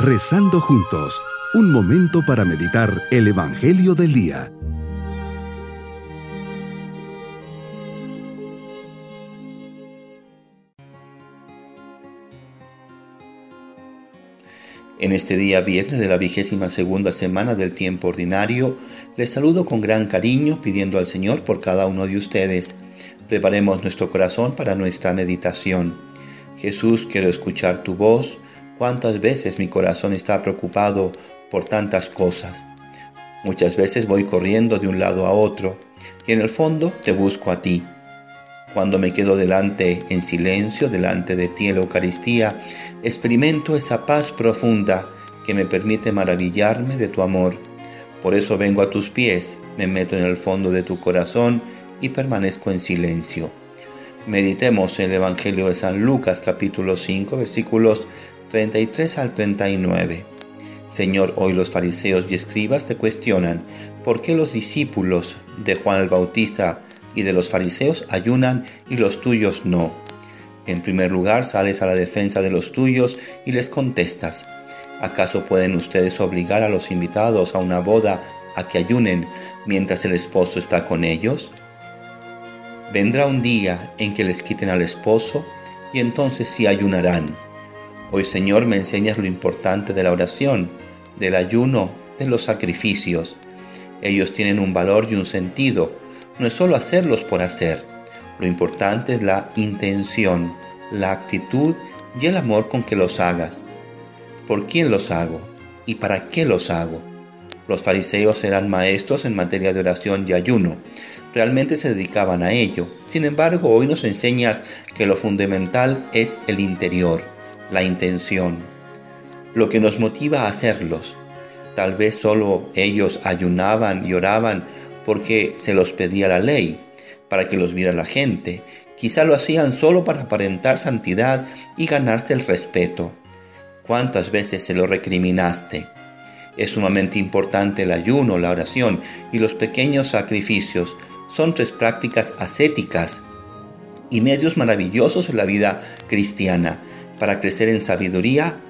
Rezando juntos, un momento para meditar el Evangelio del Día. En este día viernes de la vigésima segunda semana del tiempo ordinario, les saludo con gran cariño pidiendo al Señor por cada uno de ustedes. Preparemos nuestro corazón para nuestra meditación. Jesús, quiero escuchar tu voz ¿Cuántas veces mi corazón está preocupado por tantas cosas? Muchas veces voy corriendo de un lado a otro y en el fondo te busco a ti. Cuando me quedo delante en silencio, delante de ti en la Eucaristía, experimento esa paz profunda que me permite maravillarme de tu amor. Por eso vengo a tus pies, me meto en el fondo de tu corazón y permanezco en silencio. Meditemos el Evangelio de San Lucas capítulo 5 versículos 33 al 39. Señor, hoy los fariseos y escribas te cuestionan por qué los discípulos de Juan el Bautista y de los fariseos ayunan y los tuyos no. En primer lugar, sales a la defensa de los tuyos y les contestas, ¿acaso pueden ustedes obligar a los invitados a una boda a que ayunen mientras el esposo está con ellos? Vendrá un día en que les quiten al esposo y entonces sí ayunarán. Hoy Señor me enseñas lo importante de la oración, del ayuno, de los sacrificios. Ellos tienen un valor y un sentido. No es solo hacerlos por hacer. Lo importante es la intención, la actitud y el amor con que los hagas. ¿Por quién los hago? ¿Y para qué los hago? Los fariseos eran maestros en materia de oración y ayuno. Realmente se dedicaban a ello. Sin embargo, hoy nos enseñas que lo fundamental es el interior la intención, lo que nos motiva a hacerlos. Tal vez solo ellos ayunaban y oraban porque se los pedía la ley, para que los viera la gente. Quizá lo hacían solo para aparentar santidad y ganarse el respeto. ¿Cuántas veces se lo recriminaste? Es sumamente importante el ayuno, la oración y los pequeños sacrificios. Son tres prácticas ascéticas y medios maravillosos en la vida cristiana para crecer en sabiduría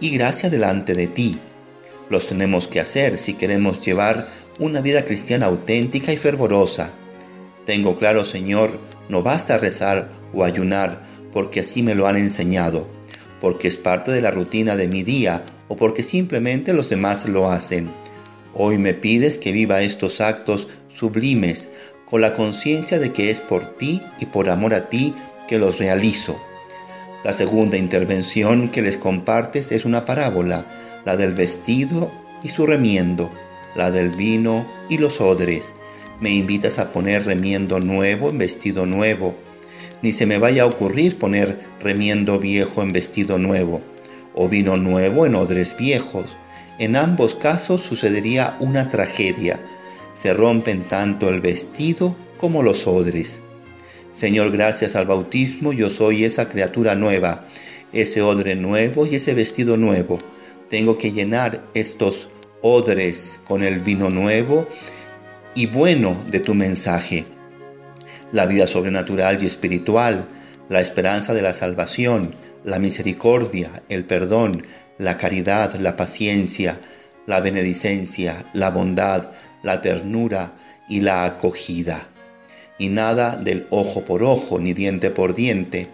y gracia delante de ti. Los tenemos que hacer si queremos llevar una vida cristiana auténtica y fervorosa. Tengo claro, Señor, no basta rezar o ayunar porque así me lo han enseñado, porque es parte de la rutina de mi día o porque simplemente los demás lo hacen. Hoy me pides que viva estos actos sublimes con la conciencia de que es por ti y por amor a ti que los realizo. La segunda intervención que les compartes es una parábola, la del vestido y su remiendo, la del vino y los odres. Me invitas a poner remiendo nuevo en vestido nuevo. Ni se me vaya a ocurrir poner remiendo viejo en vestido nuevo, o vino nuevo en odres viejos. En ambos casos sucedería una tragedia. Se rompen tanto el vestido como los odres. Señor, gracias al bautismo yo soy esa criatura nueva, ese odre nuevo y ese vestido nuevo. Tengo que llenar estos odres con el vino nuevo y bueno de tu mensaje. La vida sobrenatural y espiritual, la esperanza de la salvación, la misericordia, el perdón, la caridad, la paciencia, la benedicencia, la bondad, la ternura y la acogida y nada del ojo por ojo ni diente por diente.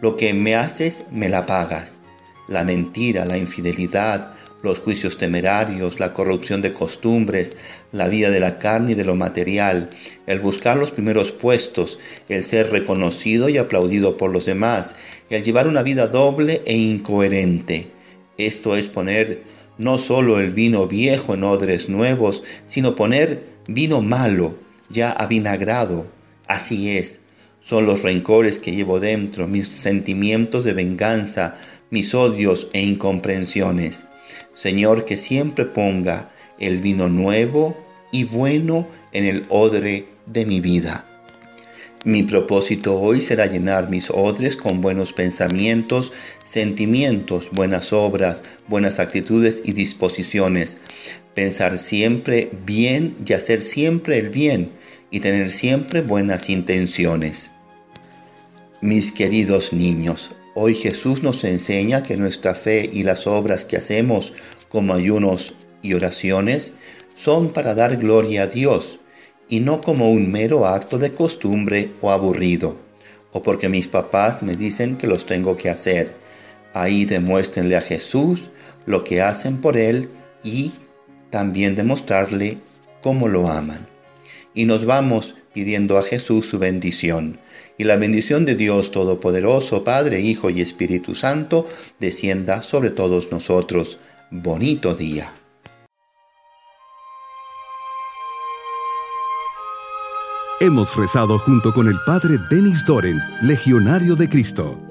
Lo que me haces, me la pagas. La mentira, la infidelidad, los juicios temerarios, la corrupción de costumbres, la vida de la carne y de lo material, el buscar los primeros puestos, el ser reconocido y aplaudido por los demás, el llevar una vida doble e incoherente. Esto es poner no solo el vino viejo en odres nuevos, sino poner vino malo, ya avinagrado, Así es, son los rencores que llevo dentro, mis sentimientos de venganza, mis odios e incomprensiones. Señor, que siempre ponga el vino nuevo y bueno en el odre de mi vida. Mi propósito hoy será llenar mis odres con buenos pensamientos, sentimientos, buenas obras, buenas actitudes y disposiciones. Pensar siempre bien y hacer siempre el bien y tener siempre buenas intenciones. Mis queridos niños, Hoy Jesús nos enseña que nuestra fe y las obras que hacemos como ayunos y oraciones son para dar gloria a Dios y no como un mero acto de costumbre o aburrido, o porque mis papás me dicen que los tengo que hacer. Ahí demuéstrenle a Jesús lo que hacen por Él y también demostrarle cómo lo aman. Y nos vamos pidiendo a Jesús su bendición. Y la bendición de Dios Todopoderoso, Padre, Hijo y Espíritu Santo, descienda sobre todos nosotros. Bonito día. Hemos rezado junto con el Padre Denis Doren, Legionario de Cristo.